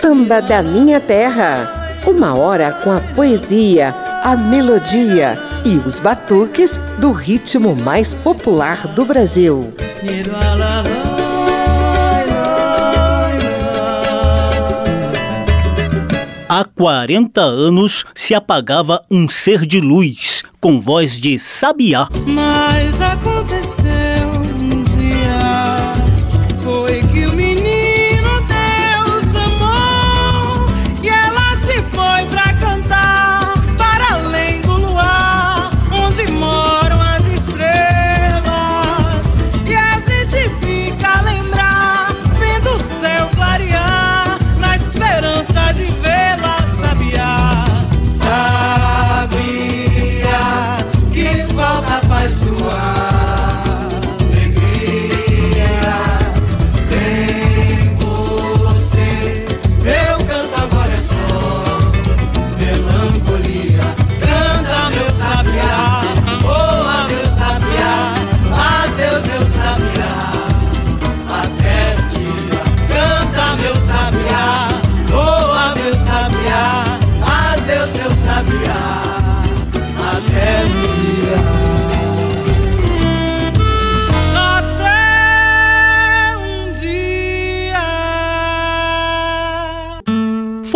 Samba da Minha Terra. Uma hora com a poesia, a melodia e os batuques do ritmo mais popular do Brasil. Há 40 anos se apagava um ser de luz com voz de sabiá. Mas aconteceu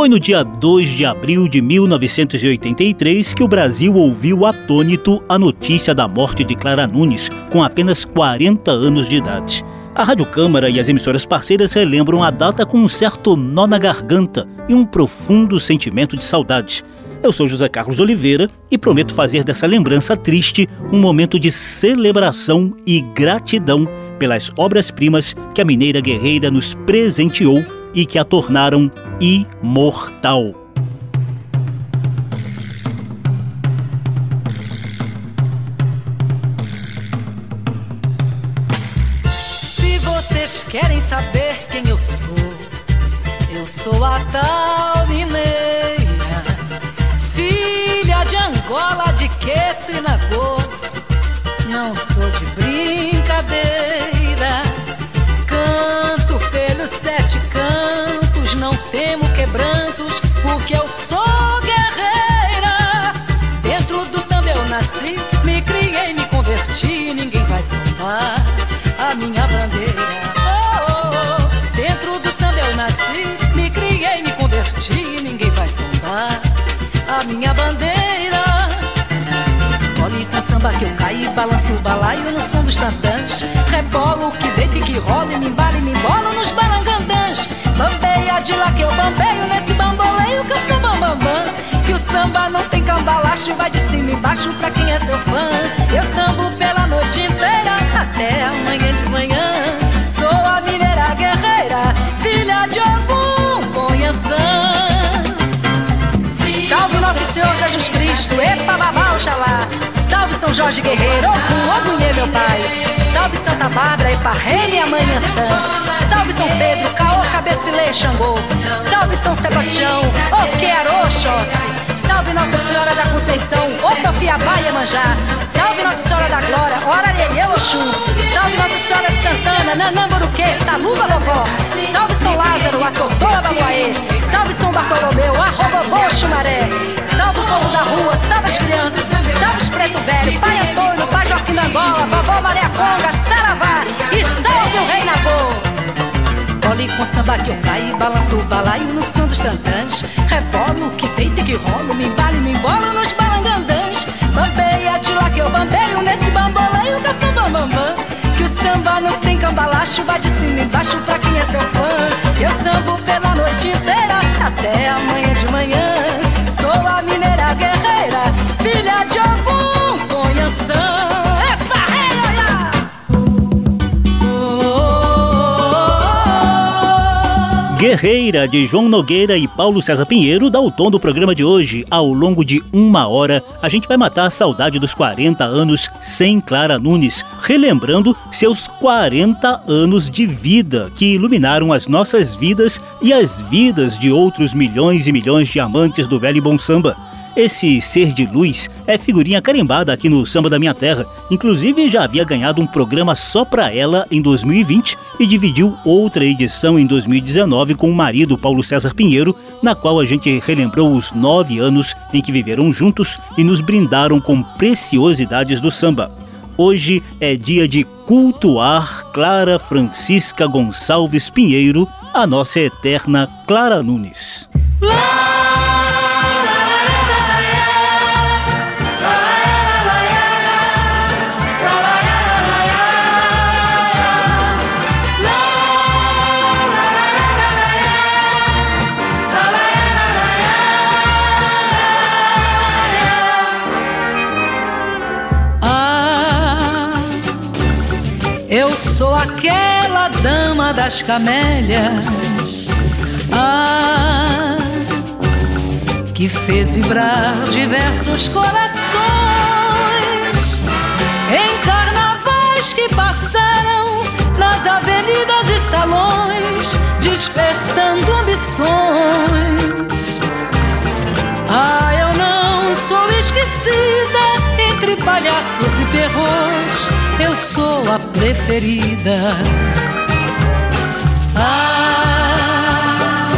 Foi no dia 2 de abril de 1983 que o Brasil ouviu atônito a notícia da morte de Clara Nunes, com apenas 40 anos de idade. A Rádio Câmara e as emissoras parceiras relembram a data com um certo nó na garganta e um profundo sentimento de saudade. Eu sou José Carlos Oliveira e prometo fazer dessa lembrança triste um momento de celebração e gratidão pelas obras-primas que a mineira guerreira nos presenteou e que a tornaram imortal. Se vocês querem saber quem eu sou, eu sou a tal mineira, filha de Angola, de Queto Nagô. Não sou converti, ninguém vai tomar a minha bandeira. Oh, oh, oh. Dentro do samba eu nasci, me criei, me converti, ninguém vai tomar a minha bandeira. Olhe com samba que eu caí, balanço o balaio no som dos tantãs. Rebolo que deita que rola, e me embala e me embolo nos balangandãs. Bambeia de lá que eu bambeio nesse bamboleio que eu sou bambambam. Que o samba não tem cambalacho, vai de cima e embaixo pra quem é seu fã. Eu sambo pela noite inteira até amanhã de manhã. Sou a mineira guerreira, filha de algum conheção. Salve Nosso Senhor Jesus Cristo, epa babá, oxalá. Salve São Jorge Guerreiro, Ogum, meu pai. Salve Santa Bárbara, Eparrei, minha mãe Ançã. Salve São Pedro, Caô, Cabecilê, Xangô. Salve São Sebastião, Oquearô, Otofiabá, Iemanjá. Salve Nossa Senhora da Glória, Orarelê, Oxum. Salve Nossa Senhora de Santana, Nanamburuquê, Saluba, Lobó. Salve São Lázaro, Atotoa, Babuaê. Salve São Bartolomeu, Arrobobô, Xumaré. Salve o povo da rua, salve as crianças. Salve os preto velho, Pai Antônio, Pai Joaquim da Angola, Vovó Maria Conga, Saravá. E salve o Rei Nagô. Olhe com samba que eu caio, balanço o balaio no som dos tantãs. Rebolo que deita e que rolo, me embalo e me embolo nos balangandãs. Bambeia de lá que eu bambeio nesse bamboleio eu sou bambambam. Que o samba não tem cambalacho, vai de cima embaixo pra quem é seu fã. Eu sambo pela noite inteira até amanhã de manhã. Sou a mineira guerreira, filha de algum Guerreira, de João Nogueira e Paulo César Pinheiro, dá o tom do programa de hoje. Ao longo de uma hora, a gente vai matar a saudade dos 40 anos sem Clara Nunes, relembrando seus 40 anos de vida que iluminaram as nossas vidas e as vidas de outros milhões e milhões de amantes do velho e bom samba. Esse ser de luz é figurinha carimbada aqui no Samba da Minha Terra. Inclusive já havia ganhado um programa só pra ela em 2020 e dividiu outra edição em 2019 com o marido Paulo César Pinheiro, na qual a gente relembrou os nove anos em que viveram juntos e nos brindaram com preciosidades do samba. Hoje é dia de cultuar Clara Francisca Gonçalves Pinheiro, a nossa eterna Clara Nunes. Eu sou aquela dama das camélias. Ah, que fez vibrar diversos corações em carnavais que passaram nas avenidas e salões, despertando ambições. Ah, eu não sou esquecida palhaços e perros, eu sou a preferida. Ah,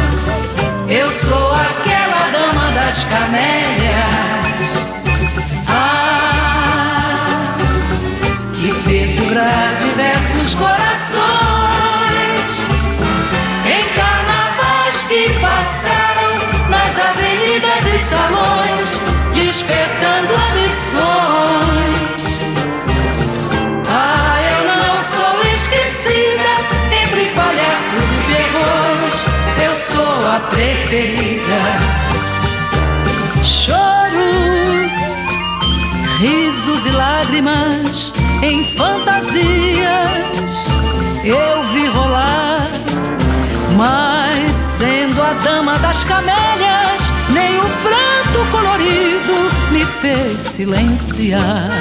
eu sou aquela dama das camélias. Ah, que fez vibrar diversos corações em carnavais que passaram nas avenidas e salões, preferida. Choro, risos e lágrimas em fantasias eu vi rolar, mas sendo a dama das camélias, nem o pranto colorido me fez silenciar.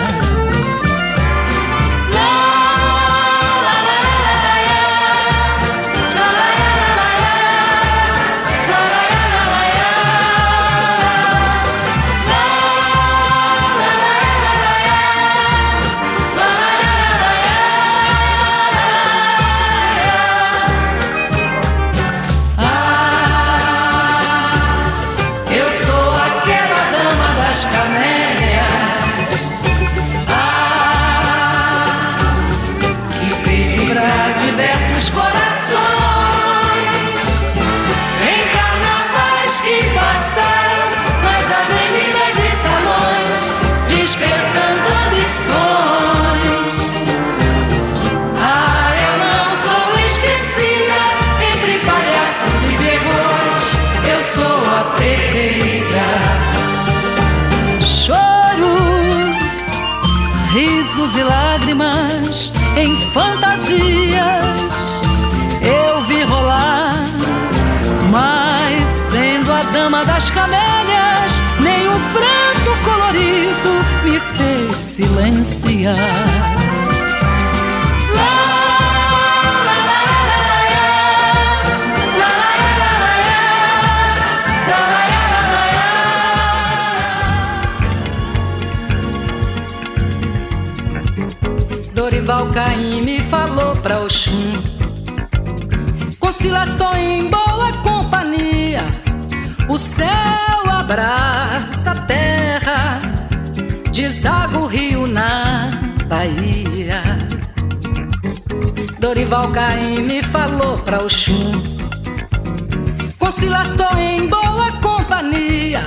Silas tô em boa companhia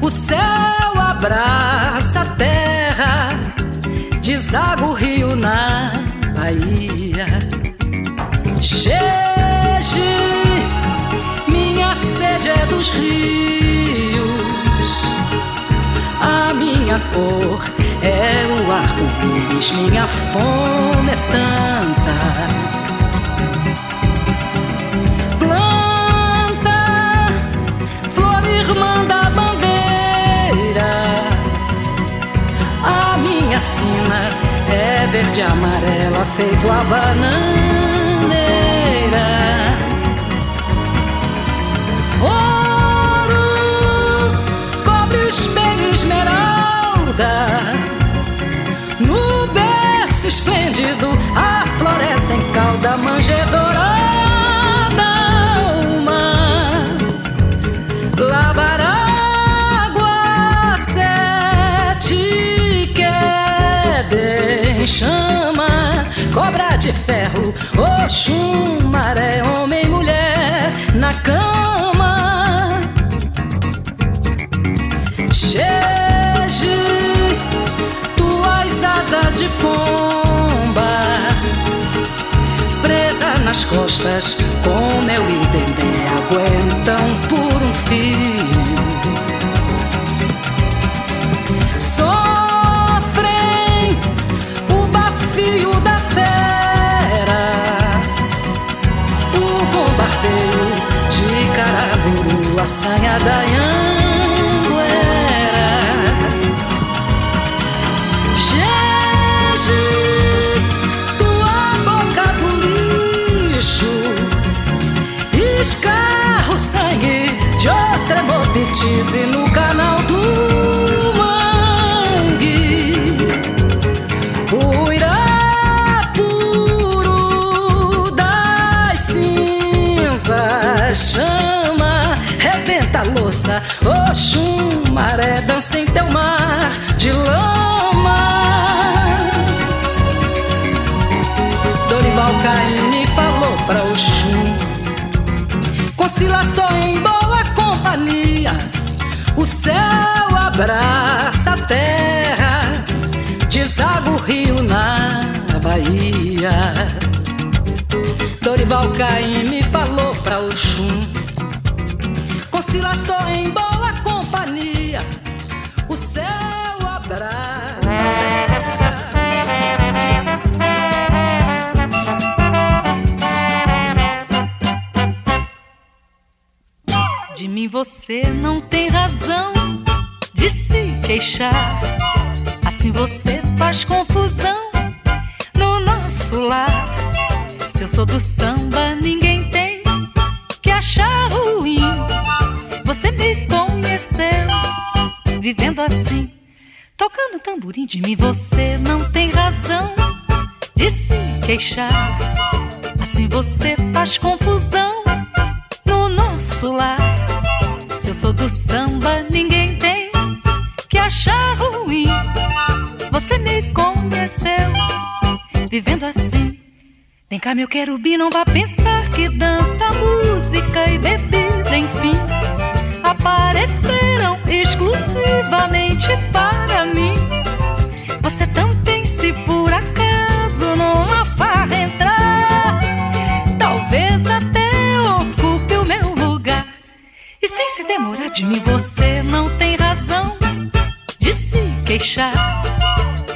O céu abraça a terra deságua o rio na Bahia. Xexe, minha sede é dos rios, a minha cor é o arco-íris, minha fome é tanta. é verde amarela feito a bananeira. Ouro, cobre, espelho, esmeralda. Oxum, maré, homem e mulher na cama. Cheje, tuas asas de pomba, presa nas costas, com meu e dendê aguentam por um fio. A sanha Concilas tô em boa companhia. O céu abraça a terra. Deságua o rio na Bahia. Dorival Caymmi falou pra Oxum Silas estou em boa companhia. O céu abraça. Você não tem razão de se queixar. Assim você faz confusão no nosso lar. Se eu sou do samba, ninguém tem que achar ruim você me conheceu vivendo assim, tocando tamborim de mim. Você não tem razão de se queixar. Assim você faz confusão no nosso lar. Se eu sou do samba, ninguém tem que achar ruim. Você me conheceu vivendo assim. Vem cá, meu querubim, não vá pensar que dança, música e bebida, enfim apareceram exclusivamente para mim. Você também, se por acaso numa farra se demorar de mim, você não tem razão de se queixar.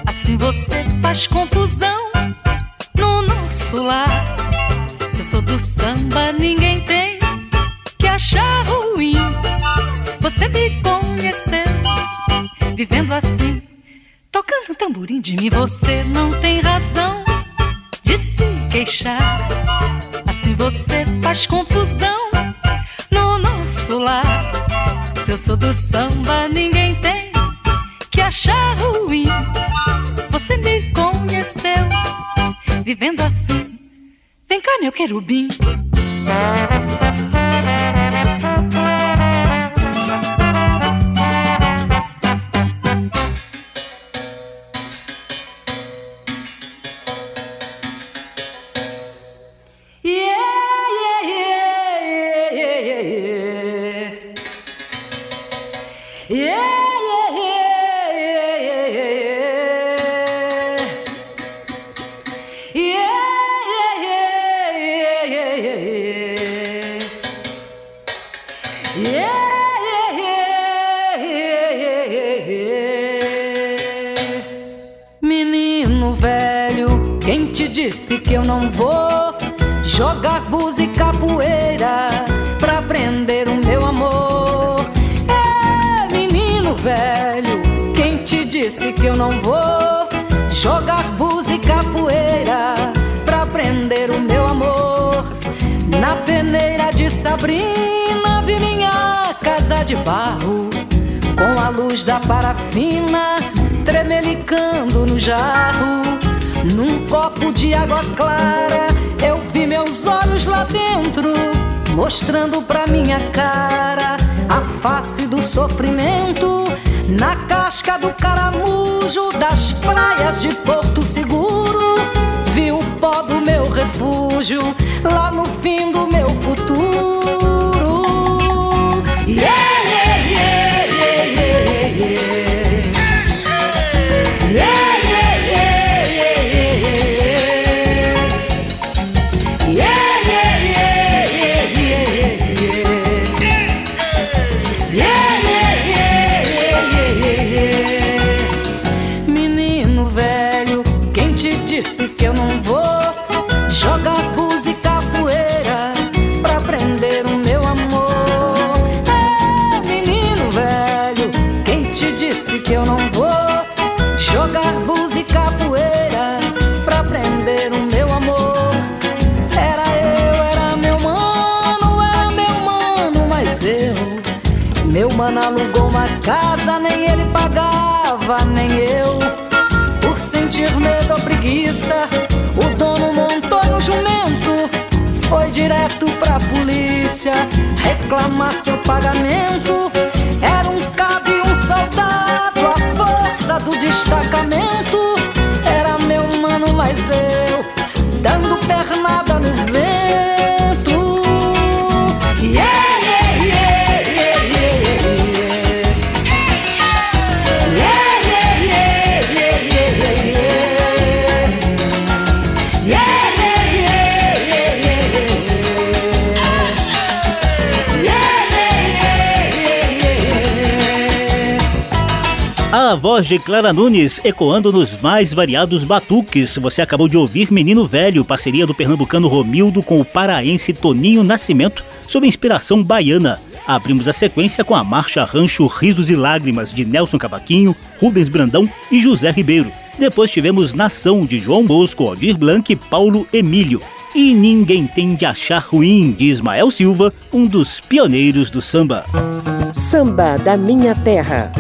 Assim você faz confusão no nosso lar. Se eu sou do samba, ninguém tem que achar ruim você me conheceu, vivendo assim, tocando tamborim de mim. Você não tem razão de se queixar. Assim você faz confusão no nosso lar. Se eu sou do samba, ninguém tem que achar ruim. Você me conheceu, vivendo assim. Vem cá, meu querubim. Disse que eu não vou jogar búzia e capoeira pra prender o meu amor. É, menino velho, quem te disse que eu não vou jogar búzia e capoeira pra prender o meu amor? Na peneira de Sabrina vi minha casa de barro com a luz da parafina tremelicando no jarro. Num copo de água clara, eu vi meus olhos lá dentro, mostrando pra minha cara a face do sofrimento. Na casca do caramujo das praias de Porto Seguro, vi o pó do meu refúgio, lá no fim do meu futuro. Yeah! Alugou uma casa, nem ele pagava, nem eu. Por sentir medo ou preguiça, o dono montou no jumento. Foi direto pra polícia reclamar seu pagamento. Era um cabo e um soldado, a força do destacamento. Era meu mano, mas eu dando pernada voz de Clara Nunes ecoando nos mais variados batuques. Você acabou de ouvir Menino Velho, parceria do pernambucano Romildo com o paraense Toninho Nascimento, sob inspiração baiana. Abrimos a sequência com a marcha Rancho Risos e Lágrimas de Nelson Cavaquinho, Rubens Brandão e José Ribeiro. Depois tivemos Nação de João Bosco, Aldir Blanc e Paulo Emílio. E Ninguém Tem de Achar Ruim, de Ismael Silva, um dos pioneiros do samba. Samba da Minha Terra.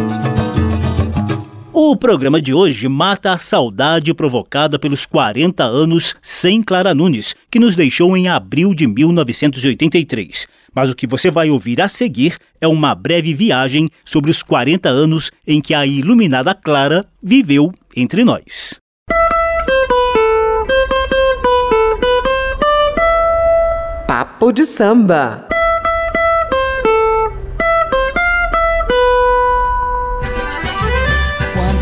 O programa de hoje mata a saudade provocada pelos 40 anos sem Clara Nunes, que nos deixou em abril de 1983. Mas o que você vai ouvir a seguir é uma breve viagem sobre os 40 anos em que a iluminada Clara viveu entre nós. Papo de samba.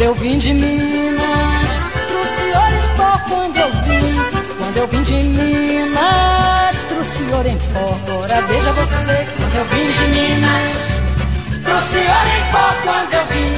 Quando eu vim de Minas, trouxe ouro em pó quando eu vim. Quando eu vim de Minas, trouxe ouro em pó. Ora veja você, quando eu vim de Minas, trouxe ouro em pó quando eu vim.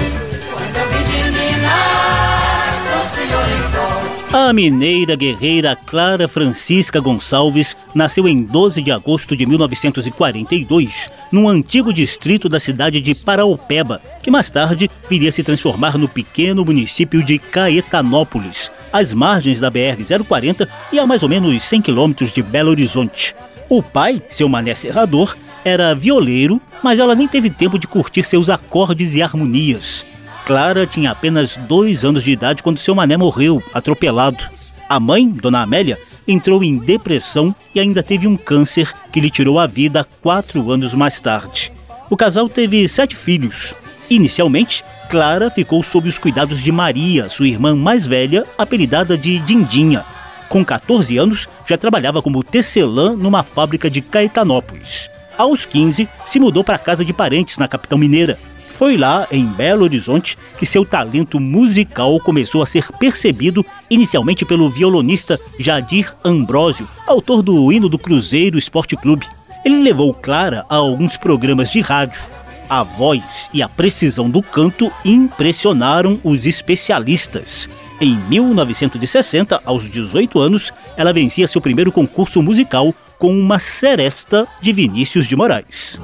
A mineira guerreira Clara Francisca Gonçalves nasceu em 12 de agosto de 1942, num antigo distrito da cidade de Paraupeba, que mais tarde viria se transformar no pequeno município de Caetanópolis, às margens da BR-040 e a mais ou menos 100 quilômetros de Belo Horizonte. O pai, seu mané serrador, era violeiro, mas ela nem teve tempo de curtir seus acordes e harmonias. Clara tinha apenas dois anos de idade quando seu mané morreu, atropelado. A mãe, Dona Amélia, entrou em depressão e ainda teve um câncer que lhe tirou a vida quatro anos mais tarde. O casal teve sete filhos. Inicialmente, Clara ficou sob os cuidados de Maria, sua irmã mais velha, apelidada de Dindinha. Com 14 anos, já trabalhava como tecelã numa fábrica de Caetanópolis. Aos 15, se mudou para a casa de parentes na capital mineira, foi lá, em Belo Horizonte, que seu talento musical começou a ser percebido inicialmente pelo violonista Jadir Ambrósio, autor do hino do Cruzeiro Esporte Clube. Ele levou Clara a alguns programas de rádio. A voz e a precisão do canto impressionaram os especialistas. Em 1960, aos 18 anos, ela vencia seu primeiro concurso musical com uma seresta de Vinícius de Moraes.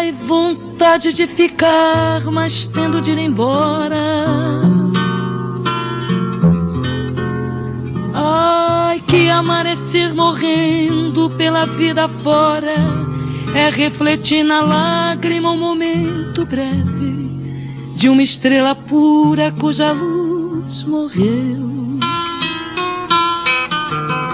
Ai, vontade de ficar, mas tendo de ir embora. Ai, que amanhecer morrendo pela vida fora é refletir na lágrima um momento breve de uma estrela pura cuja luz morreu.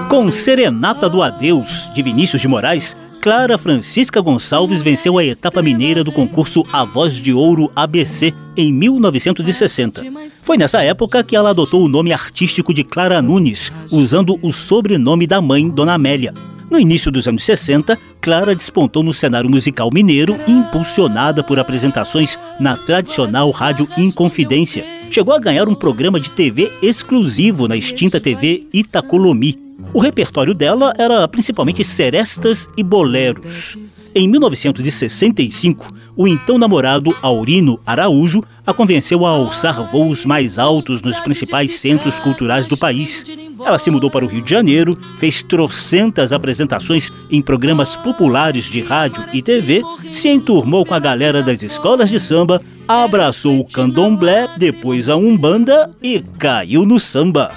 Com Serenata do Adeus, de Vinícius de Moraes, Clara Francisca Gonçalves venceu a etapa mineira do concurso A Voz de Ouro ABC em 1960. Foi nessa época que ela adotou o nome artístico de Clara Nunes, usando o sobrenome da mãe, Dona Amélia. No início dos anos 60, Clara despontou no cenário musical mineiro, impulsionada por apresentações na tradicional rádio Inconfidência. Chegou a ganhar um programa de TV exclusivo na extinta TV Itacolomi. O repertório dela era principalmente serestas e boleros. Em 1965, o então namorado Aurino Araújo a convenceu a alçar voos mais altos nos principais centros culturais do país. Ela se mudou para o Rio de Janeiro, fez trocentas apresentações em programas populares de rádio e TV, se enturmou com a galera das escolas de samba, abraçou o candomblé, depois a umbanda e caiu no samba.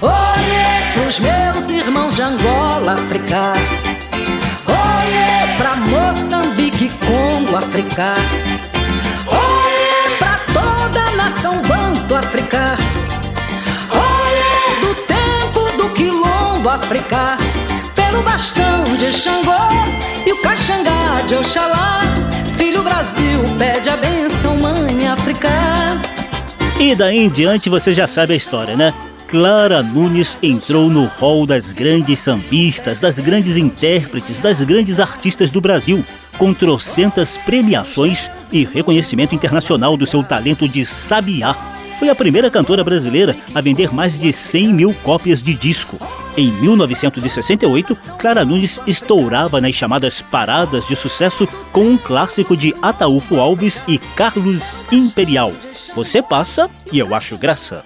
Olhe pros meus irmãos de Angola, África. Olhe pra Moçambique, Congo, África. Olhe pra toda a nação banto, África. Olhe do tempo do quilombo, África. Pelo bastão de Xangô e o caxangá de Oxalá. Filho Brasil, pede a benção, mãe África. E daí em diante você já sabe a história, né? Clara Nunes entrou no hall das grandes sambistas, das grandes intérpretes, das grandes artistas do Brasil, com trocentas premiações e reconhecimento internacional do seu talento de sabiá. Foi a primeira cantora brasileira a vender mais de 100 mil cópias de disco. Em 1968, Clara Nunes estourava nas chamadas paradas de sucesso com um clássico de Ataúfo Alves e Carlos Imperial. Você passa e eu acho graça.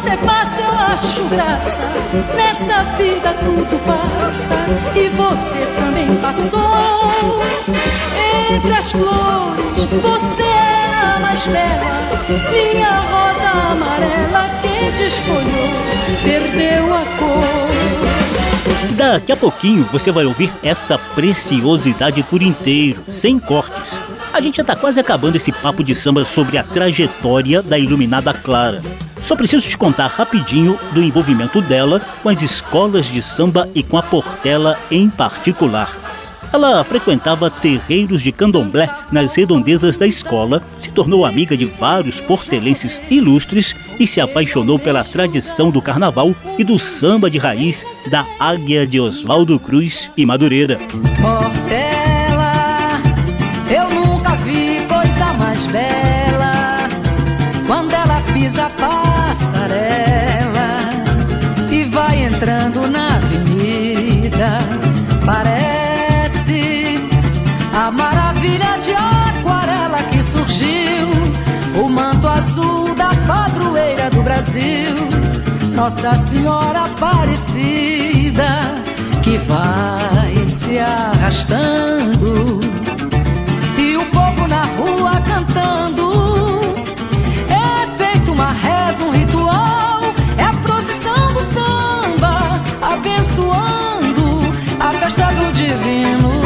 Você passa, eu acho graça. Nessa vida tudo passa e você também passou. Entre as flores, você era a mais bela. Minha rosa amarela, quem te escolheu, perdeu a cor. Daqui a pouquinho você vai ouvir essa preciosidade por inteiro, sem cortes. A gente já tá quase acabando esse papo de samba sobre a trajetória da Iluminada Clara. Só preciso te contar rapidinho do envolvimento dela com as escolas de samba e com a Portela em particular. Ela frequentava terreiros de candomblé nas redondezas da escola, se tornou amiga de vários portelenses ilustres e se apaixonou pela tradição do carnaval e do samba de raiz da Águia de Oswaldo Cruz e Madureira. Portela, Brasil, Nossa Senhora Aparecida que vai se arrastando e o povo na rua cantando. É feito uma reza, um ritual, é a procissão do samba, abençoando a festa do divino.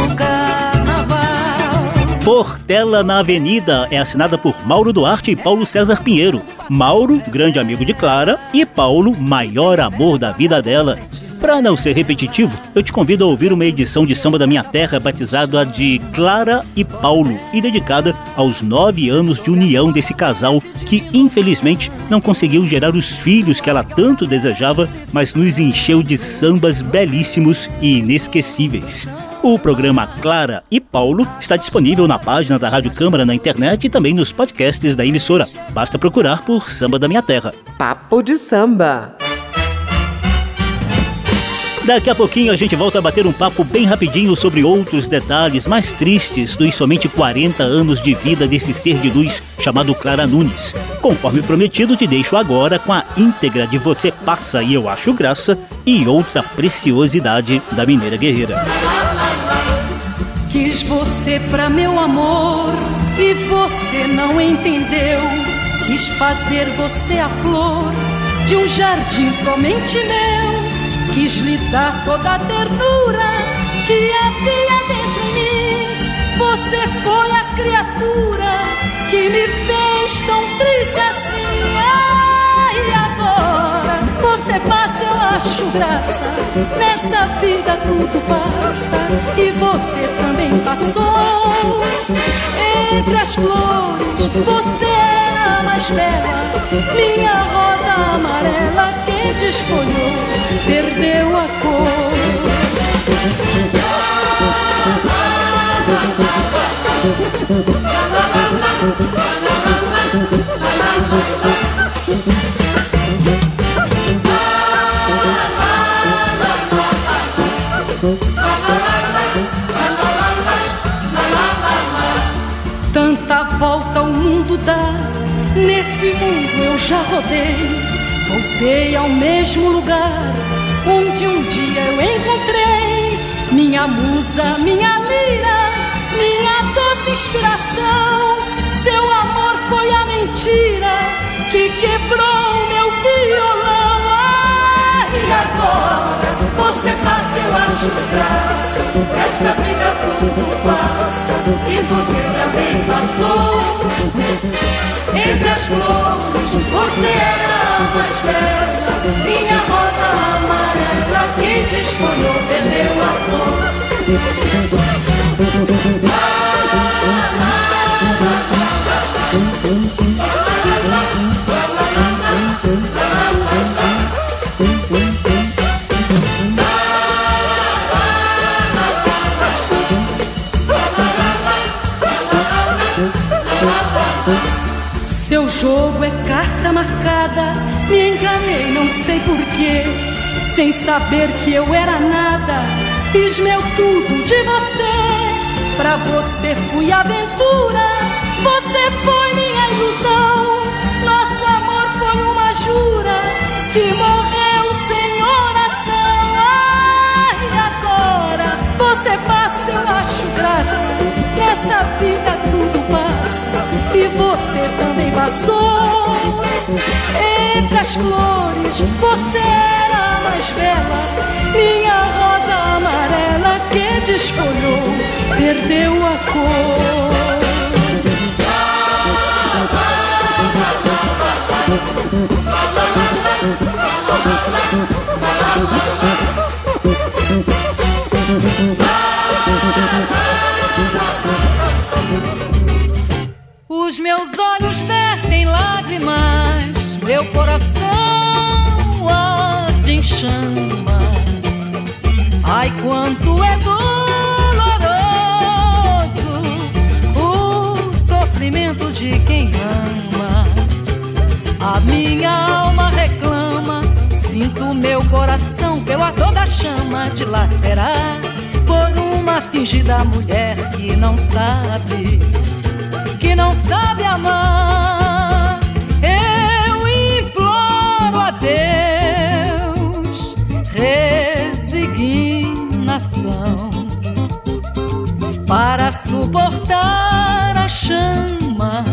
Portela na Avenida é assinada por Mauro Duarte e Paulo César Pinheiro. Mauro, grande amigo de Clara, e Paulo, maior amor da vida dela. Para não ser repetitivo, eu te convido a ouvir uma edição de Samba da Minha Terra batizada de Clara e Paulo e dedicada aos nove anos de união desse casal que, infelizmente, não conseguiu gerar os filhos que ela tanto desejava, mas nos encheu de sambas belíssimos e inesquecíveis. O programa Clara e Paulo está disponível na página da Rádio Câmara na internet e também nos podcasts da emissora. Basta procurar por Samba da Minha Terra. Papo de samba. Daqui a pouquinho a gente volta a bater um papo bem rapidinho sobre outros detalhes mais tristes dos somente 40 anos de vida desse ser de luz chamado Clara Nunes. Conforme prometido, te deixo agora com a íntegra de Você Passa e Eu Acho Graça e outra preciosidade da Mineira Guerreira. Quis você pra meu amor e você não entendeu. Quis fazer você a flor de um jardim somente meu. Quis lhe dar toda a ternura que havia dentro em mim. Você foi a criatura que me fez tão triste assim. Ai, agora você passa, eu acho graça. Nessa vida tudo passa e você também passou. Entre as flores, você a mais bela. Minha rosa amarela que desfolhou, perdeu a cor. Tanta nesse mundo eu já rodei. Voltei ao mesmo lugar onde um dia eu encontrei minha musa, minha lira, minha doce inspiração. Seu amor foi a mentira que quebrou meu violão. Ai, e agora você passa, eu acho graça. Essa vida tudo passa e você também passou. Entre as flores, você era a mais bela. Minha rosa amarela que desfolhou, perdeu a Seu sei porquê. Sem saber que eu era nada, fiz meu tudo de você. Pra você fui aventura, você foi minha ilusão. Nosso amor foi uma jura que morreu sem oração. Ai, agora você passa, eu acho graça. Nessa vida tudo passa e você também passou. Entre as flores, você era a mais bela. Minha rosa amarela que desfolhou, perdeu a cor. Os meus olhos vertem lágrimas, meu coração chama. Ai, quanto é doloroso o sofrimento de quem ama. A minha alma reclama, sinto meu coração pelo ardor da chama de lacerar por uma fingida mulher que não sabe que não sabe amar. Para suportar a chama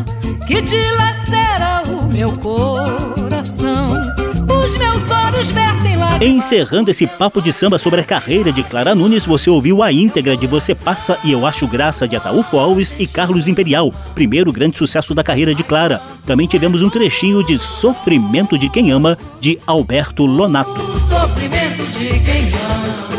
que dilacera o meu coração. Os meus olhos vertem lá. Encerrando esse papo de samba sobre a carreira de Clara Nunes, você ouviu a íntegra de Você Passa e Eu Acho Graça de Ataúfo Alves e Carlos Imperial, primeiro grande sucesso da carreira de Clara. Também tivemos um trechinho de Sofrimento de Quem Ama, de Alberto Lonato. O sofrimento de quem ama.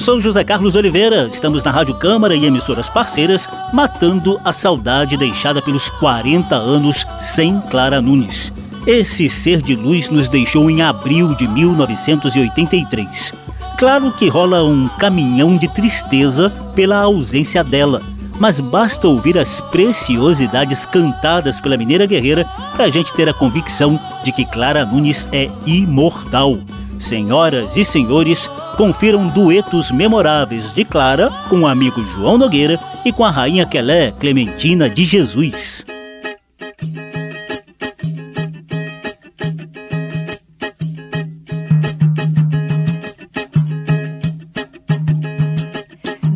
Eu sou José Carlos Oliveira, estamos na Rádio Câmara e emissoras parceiras, matando a saudade deixada pelos 40 anos sem Clara Nunes. Esse ser de luz nos deixou em abril de 1983. Claro que rola um caminhão de tristeza pela ausência dela, mas basta ouvir as preciosidades cantadas pela Mineira Guerreira para a gente ter a convicção de que Clara Nunes é imortal. Senhoras e senhores, confiram duetos memoráveis de Clara com o amigo João Nogueira e com a rainha Quelé Clementina de Jesus.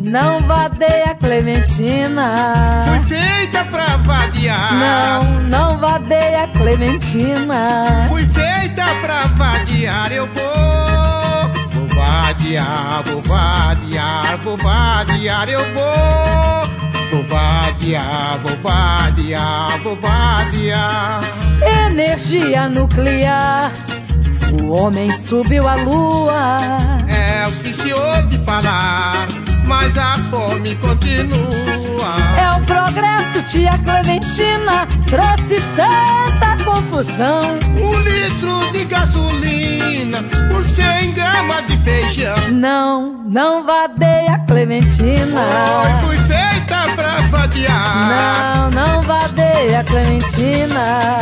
Não vadeia Clementina Clementina. Fui feita pra vadiar. Não, não vadeia Clementina. Fui feita pra vadiar, eu vou. Vou vadiar, vou vadiar, vou vadiar, eu vou. Vou vadiar, vou vadiar, vou vadiar. Energia nuclear. O homem subiu à lua. É o que se ouve falar, mas a fome continua. É o progresso, tia Clementina, trouxe tanta confusão. Um litro de gasolina por 100 gramas de feijão. Não, não vadeia Clementina. Oi, fui feita pra vadiar. Não, não vadeia Clementina.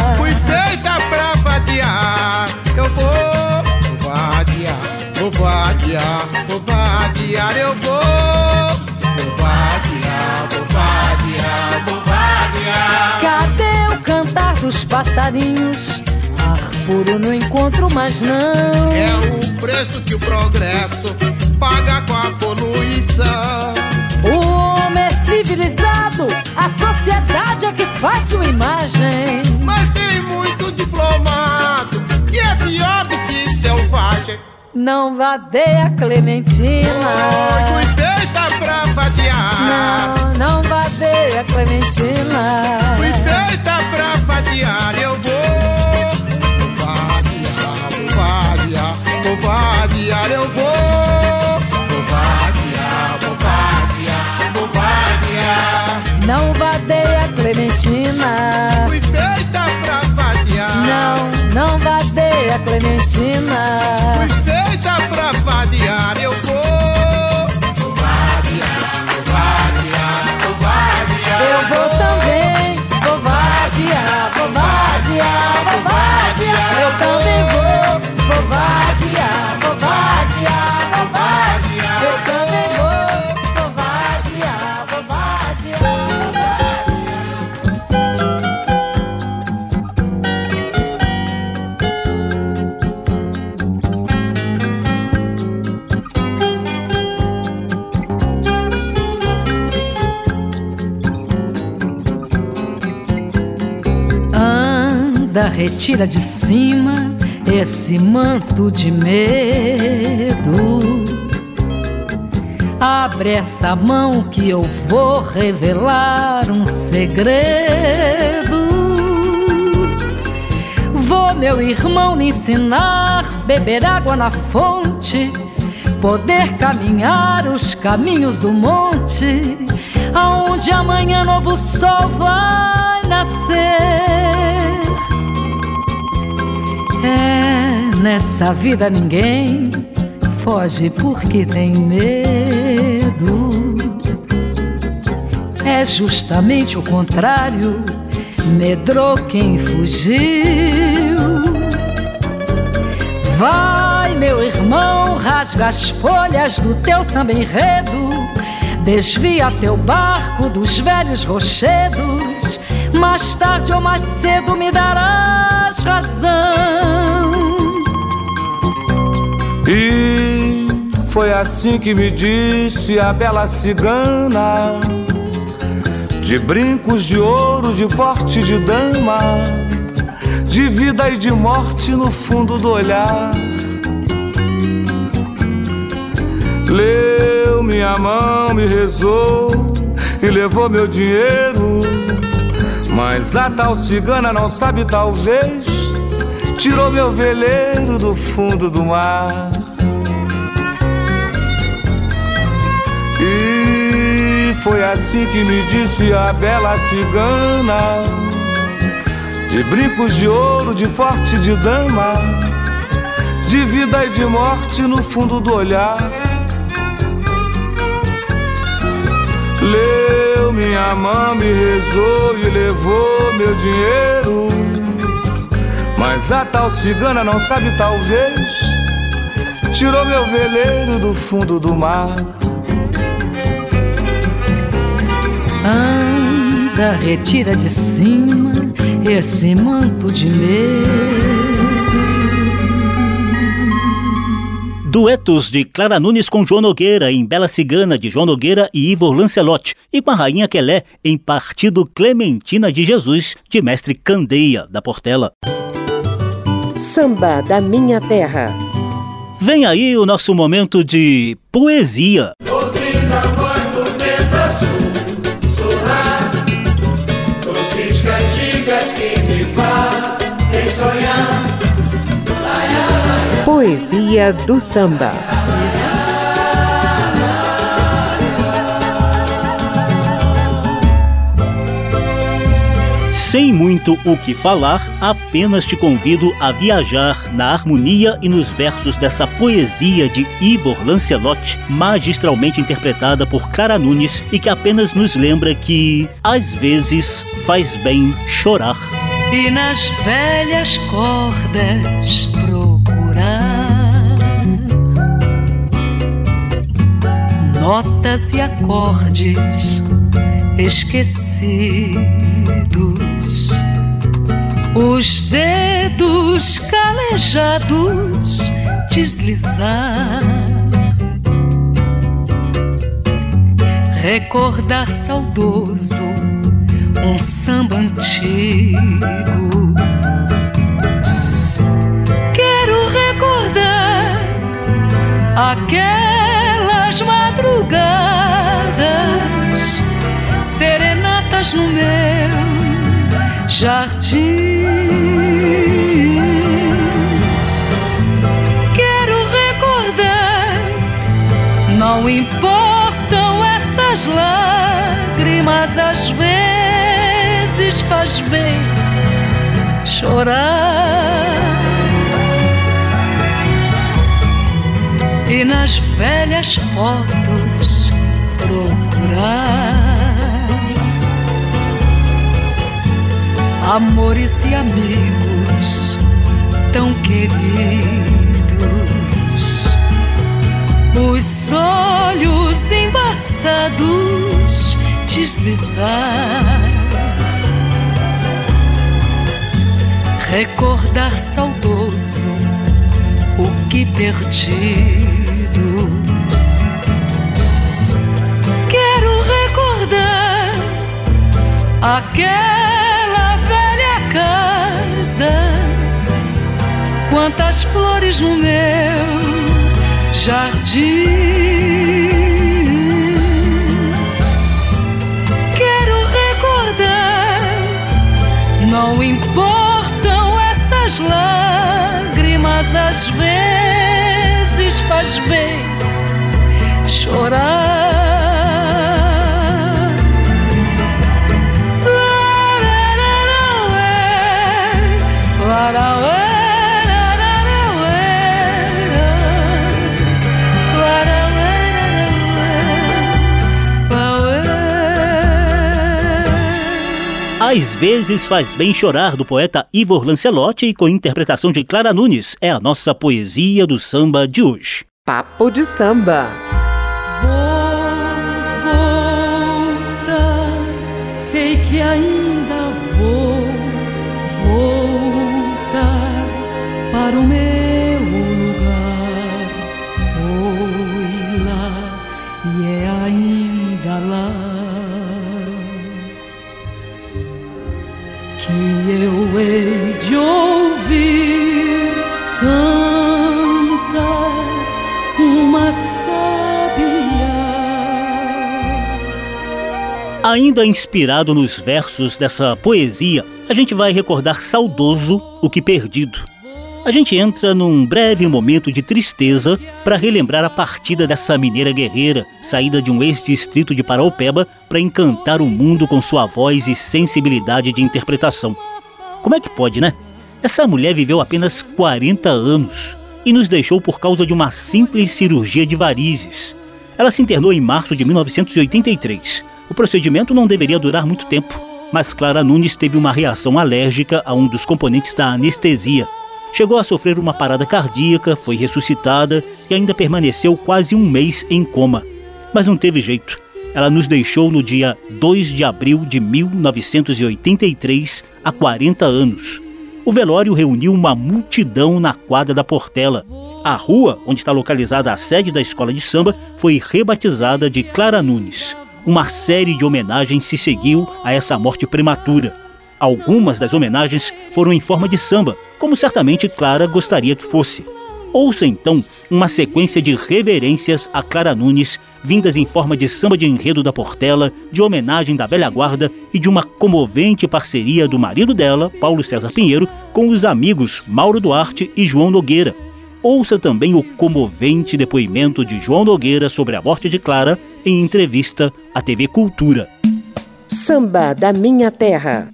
Dos passarinhos? Ar puro não encontro mais não. É o preço que o progresso paga com a poluição. O homem é civilizado, a sociedade é que faz sua imagem. Mas tem muito diplomado Não vadeia Clementina. Oi, fui feita pra vadiar. Não, não vadeia Clementina. Fui feita pra vadiar, eu vou. Vadiar, vou vadiar, vou vadiar, eu vou. Vou vadiar, vou vadiar, vou vadiar. Não vadeia Clementina. Fui feita pra vadiar. Não, não vadeia Clementina. Fui feita pra vadiar, eu retira de cima esse manto de medo. Abre essa mão que eu vou revelar um segredo. Vou, meu irmão, lhe ensinar beber água na fonte, poder caminhar os caminhos do monte, aonde amanhã novo sol vai nascer. É, nessa vida ninguém foge porque tem medo. É justamente o contrário, medrou quem fugiu. Vai, meu irmão, rasga as folhas do teu samba enredo, desvia teu barco dos velhos rochedos. Mais tarde ou mais cedo me darás razão. E foi assim que me disse a bela cigana, de brincos de ouro, de porte de dama, de vida e de morte no fundo do olhar. Leu minha mão, me rezou e levou meu dinheiro. Mas a tal cigana não sabe, talvez, tirou meu veleiro do fundo do mar. E foi assim que me disse a bela cigana, de brincos de ouro, de porte de dama, de vida e de morte no fundo do olhar. Leu minha mão, me rezou e levou meu dinheiro. Mas a tal cigana não sabe, talvez, tirou meu veleiro do fundo do mar. Anda, retira de cima esse manto de medo. Duetos de Clara Nunes com João Nogueira em Bela Cigana de João Nogueira e Ivor Lancelotti e com a Rainha Quelé em Partido Clementina de Jesus de Mestre Candeia da Portela. Samba da Minha Terra. Vem aí o nosso momento de poesia. Ouvindo a voz Sem muito o que falar, apenas te convido a viajar na harmonia e nos versos dessa poesia de Ivor Lancelotti, magistralmente interpretada por Clara Nunes e que apenas nos lembra que, às vezes, faz bem chorar. E nas velhas cordas procurar notas e acordes esquecidos, os dedos calejados deslizar, recordar saudoso um samba antigo. Jardim. Quero recordar, não importam essas lágrimas, às vezes faz bem chorar. E nas velhas fotos amores e amigos tão queridos, os olhos embaçados deslizar, recordar saudoso o que perdido. Quero recordar aquela quantas flores no meu jardim. Quero recordar, não importam essas lágrimas, às vezes faz bem chorar. Às vezes faz bem chorar do poeta Ivor Lancelotti com interpretação de Clara Nunes. É a nossa poesia do samba de hoje. Papo de samba. Hei de ouvir cantar uma sabiá. Ainda inspirado nos versos dessa poesia, a gente vai recordar saudoso o que perdido. A gente entra num breve momento de tristeza para relembrar a partida dessa mineira guerreira, saída de um ex-distrito de Paraupeba para encantar o mundo com sua voz e sensibilidade de interpretação. Como é que pode, né? Essa mulher viveu apenas 40 anos e nos deixou por causa de uma simples cirurgia de varizes. Ela se internou em março de 1983. O procedimento não deveria durar muito tempo, mas Clara Nunes teve uma reação alérgica a um dos componentes da anestesia. Chegou a sofrer uma parada cardíaca, foi ressuscitada e ainda permaneceu quase um mês em coma. Mas não teve jeito. Ela nos deixou no dia 2 de abril de 1983, há 40 anos. O velório reuniu uma multidão na quadra da Portela. A rua onde está localizada a sede da escola de samba foi rebatizada de Clara Nunes. Uma série de homenagens se seguiu a essa morte prematura. Algumas das homenagens foram em forma de samba, como certamente Clara gostaria que fosse. Ouça então uma sequência de reverências a Clara Nunes, vindas em forma de samba de enredo da Portela, de homenagem da velha guarda e de uma comovente parceria do marido dela, Paulo César Pinheiro, com os amigos Mauro Duarte e João Nogueira. Ouça também o comovente depoimento de João Nogueira sobre a morte de Clara em entrevista à TV Cultura. Samba da Minha Terra.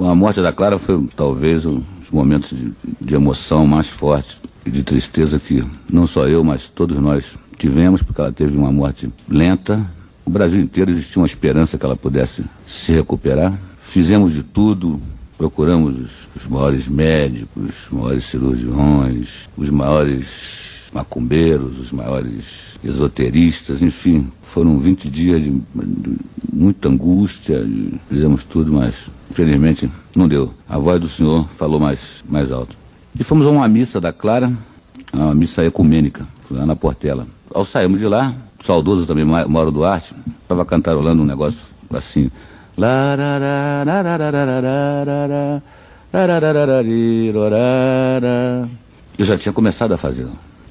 A morte da Clara foi talvez um dos momentos de, de emoção mais fortes e de tristeza que não só eu, mas todos nós tivemos, porque ela teve uma morte lenta. O Brasil inteiro existia uma esperança que ela pudesse se recuperar. Fizemos de tudo, procuramos os, os maiores médicos, os maiores cirurgiões, os maiores macumbeiros, os maiores esoteristas, enfim. Foram 20 dias de, de muita angústia, fizemos tudo, mas infelizmente não deu. A voz do Senhor falou mais, mais alto. E fomos a uma missa da Clara, uma missa ecumênica, lá na Portela. Ao sairmos de lá, saudoso também, Mauro Duarte, estava cantarolando um negócio assim. Eu já tinha começado a fazer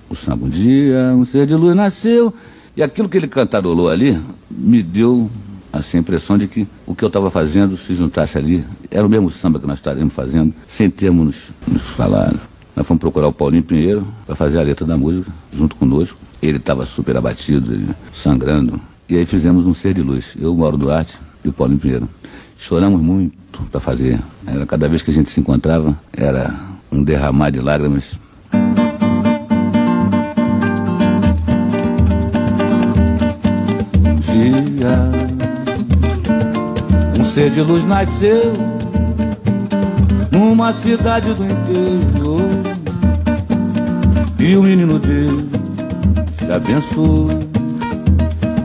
o samba. Um dia, um ser de luz nasceu. E aquilo que ele cantarolou ali me deu assim, a impressão de que o que eu estava fazendo, se juntasse ali, era o mesmo samba que nós estaríamos fazendo, sem termos nos, falado. Nós fomos procurar o Paulinho Pinheiro para fazer a letra da música, junto conosco. Ele estava super abatido, sangrando. E aí fizemos um ser de luz, eu, Mauro Duarte e o Paulinho Pinheiro. Choramos muito para fazer. Era, cada vez que a gente se encontrava, era um derramar de lágrimas. um ser de luz nasceu numa cidade do interior e o menino dele já abençoou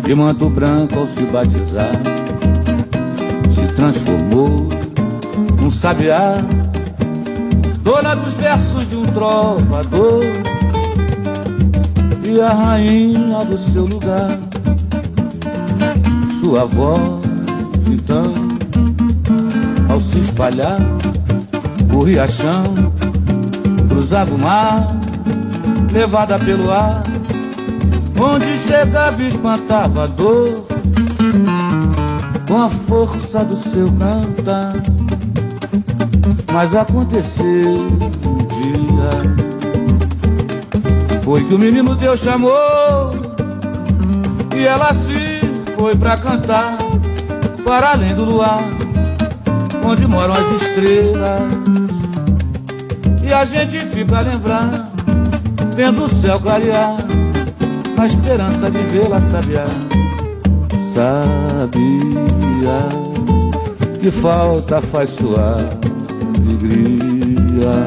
de manto branco ao se batizar se transformou num sabiá dona dos versos de um trovador e a rainha do seu lugar sua voz então ao se espalhar o riachão cruzava o mar levada pelo ar onde chegava espantava a dor com a força do seu cantar mas aconteceu um dia foi que o menino Deus chamou e ela se foi pra cantar para além do luar, onde moram as estrelas. E a gente fica a lembrar, vendo o céu clarear, na esperança de vê-la sabiar. Sabia que falta faz sua alegria.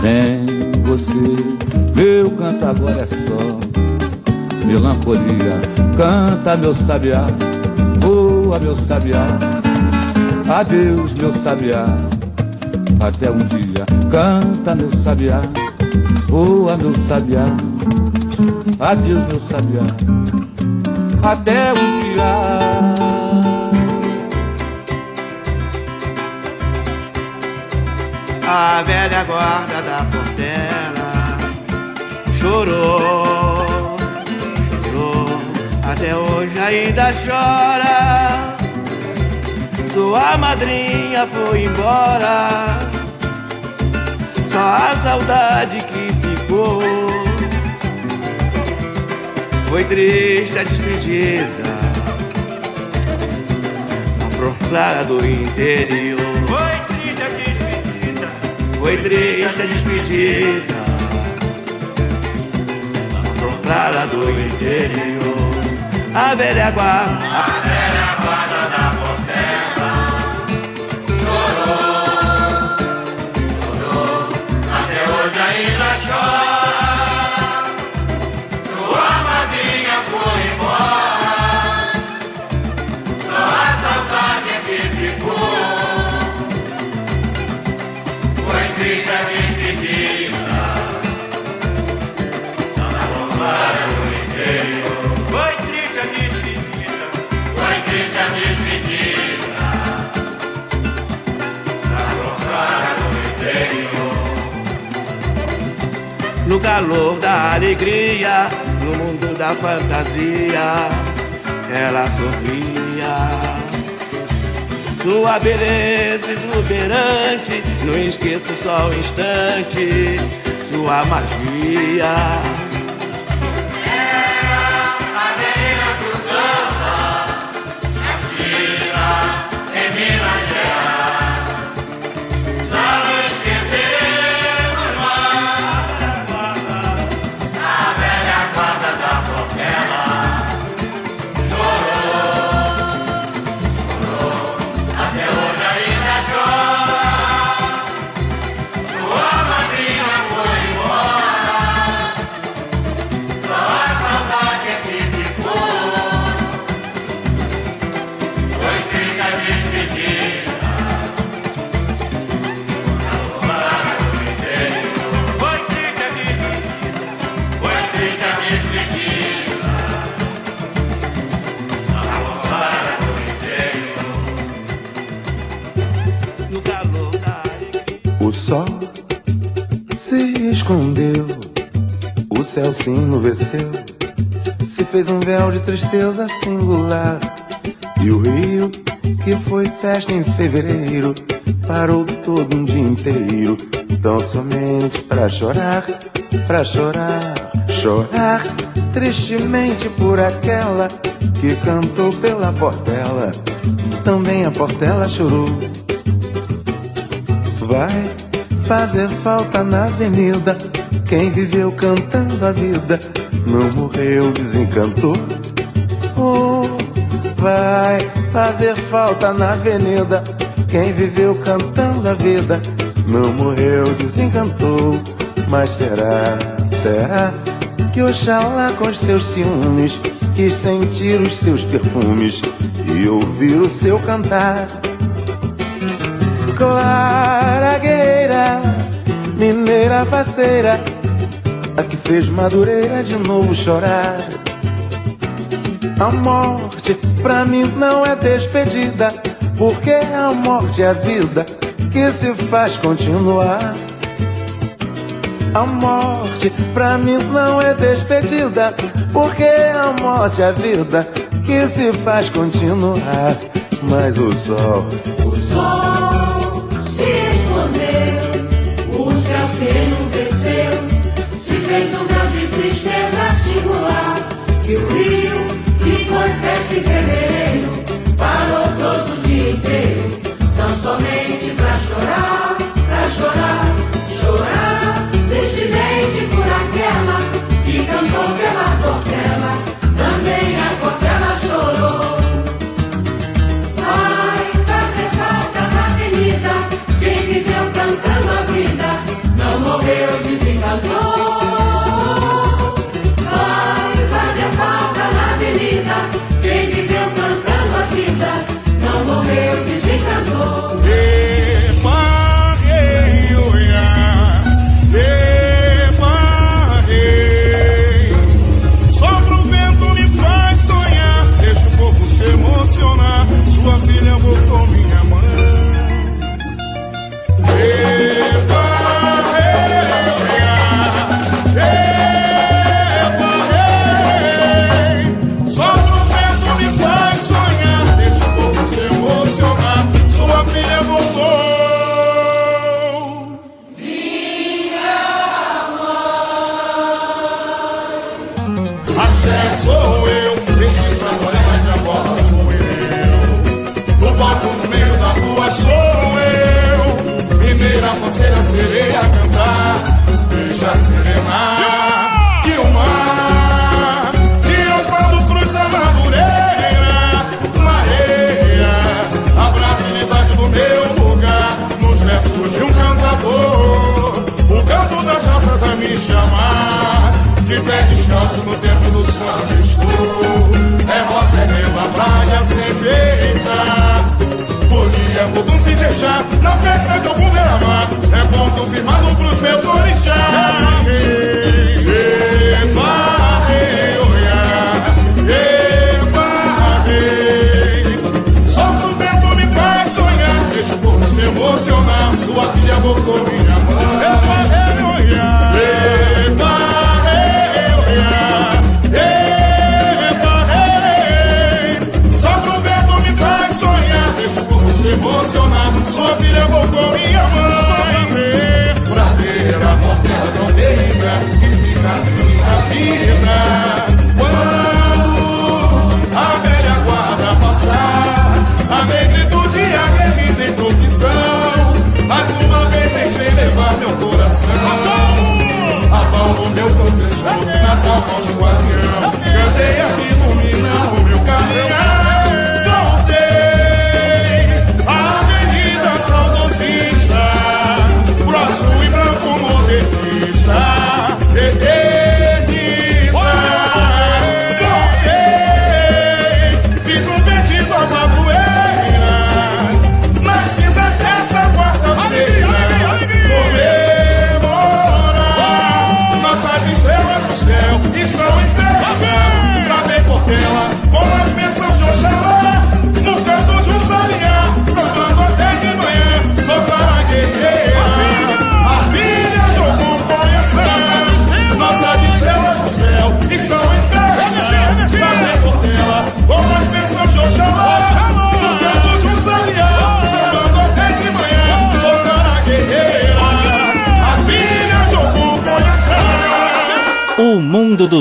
Sem você, meu canto agora é só melancolia Canta, meu sabiá, voa, meu sabiá. Adeus, meu sabiá, até um dia. Canta, meu sabiá, voa, meu sabiá. Adeus, meu sabiá, até um dia. A velha guarda da portela chorou até hoje ainda chora. Sua madrinha foi embora, só a saudade que ficou. Foi triste a despedida da proclara do interior. Foi triste a despedida. Foi triste a despedida da proclara do interior a velha guarda, calor da alegria, no mundo da fantasia, ela sorria. Sua beleza exuberante, não esqueço só um instante, sua magia. Escondeu, o céu se enluveceu, se fez um véu de tristeza singular. E o rio, que foi festa em fevereiro, parou todo um dia inteiro, tão somente pra chorar, pra chorar, chorar tristemente por aquela que cantou pela portela. Também a portela chorou. Vai fazer falta na avenida. Quem viveu cantando a vida não morreu, desencantou. Oh, vai fazer falta na avenida. Quem viveu cantando a vida não morreu, desencantou. Mas será, será que Oxalá com os seus ciúmes quis sentir os seus perfumes e ouvir o seu cantar? Clara guerreira, mineira faceira, a que fez Madureira de novo chorar. A morte pra mim não é despedida, porque a morte é a vida que se faz continuar. A morte pra mim não é despedida, porque a morte é a vida que se faz continuar. Mas o sol, o sol céu se enrubesceu, se fez um grau de tristeza singular. E o rio, que foi festa em fevereiro, parou todo o dia inteiro, tão somente pra chorar,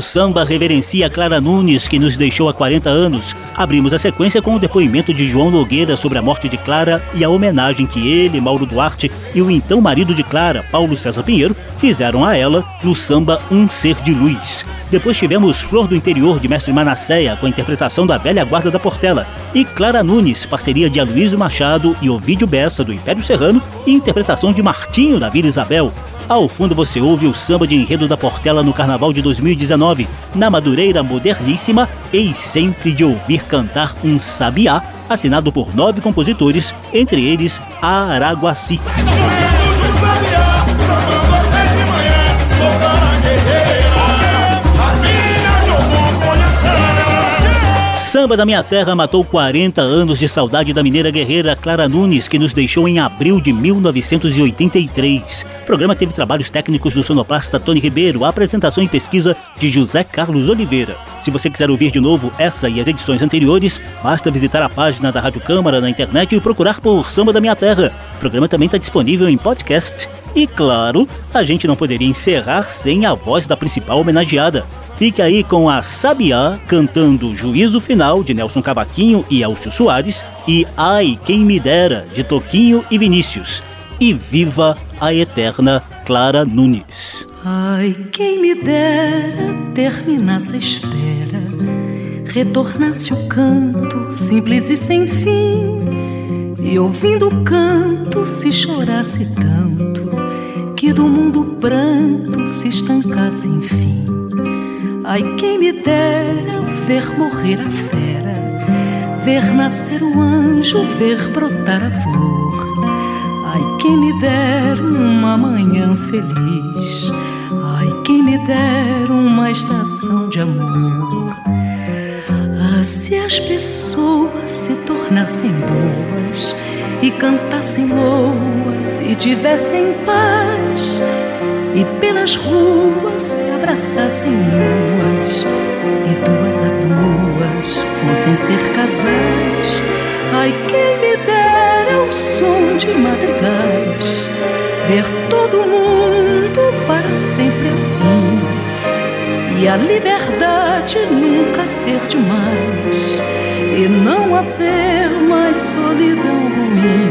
samba reverencia Clara Nunes, que nos deixou há 40 anos. Abrimos a sequência com o depoimento de João Nogueira sobre a morte de Clara e a homenagem que ele, Mauro Duarte e o então marido de Clara, Paulo César Pinheiro, fizeram a ela no samba Um Ser de Luz. Depois tivemos Flor do Interior de Mestre Manasseia, com a interpretação da velha guarda da Portela, e Clara Nunes, parceria de Aloysio Machado e Ovídio Bessa do Império Serrano, e interpretação de Martinho da Vila Isabel. Ao fundo você ouve o samba de enredo da Portela no Carnaval de 2019, na Madureira Moderníssima, e sempre de ouvir cantar um sabiá, assinado por nove compositores, entre eles Araguaci. Samba da Minha Terra matou 40 anos de saudade da mineira guerreira Clara Nunes, que nos deixou em abril de 1983. O programa teve trabalhos técnicos do sonoplasta Tony Ribeiro, apresentação e pesquisa de José Carlos Oliveira. Se você quiser ouvir de novo essa e as edições anteriores, basta visitar a página da Rádio Câmara na internet e procurar por Samba da Minha Terra. O programa também está disponível em podcast. E claro, a gente não poderia encerrar sem a voz da principal homenageada, Fique aí com a Sabiá cantando Juízo Final de Nelson Cavaquinho e Elcio Soares e Ai Quem Me Dera de Toquinho e Vinícius. E viva a eterna Clara Nunes. Ai, quem me dera terminasse a espera, retornasse o canto simples e sem fim, e ouvindo o canto se chorasse tanto que do mundo pranto se estancasse enfim. Ai, quem me dera ver morrer a fera, ver nascer o anjo, ver brotar a flor. Ai, quem me dera uma manhã feliz, ai, quem me dera uma estação de amor. Ah, se as pessoas se tornassem boas e cantassem loas e tivessem paz e pelas ruas se abraçassem nuas e duas a duas fossem ser casais. Ai, quem me dera o som de madrigais, ver todo mundo para sempre afim e a liberdade nunca ser demais e não haver mais solidão ruim.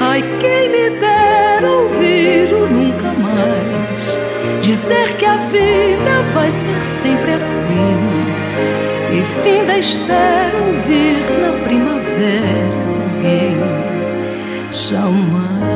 Ai, quem me dera ouvir o mais dizer que a vida vai ser sempre assim. E fim da espera ouvir na primavera alguém chamar.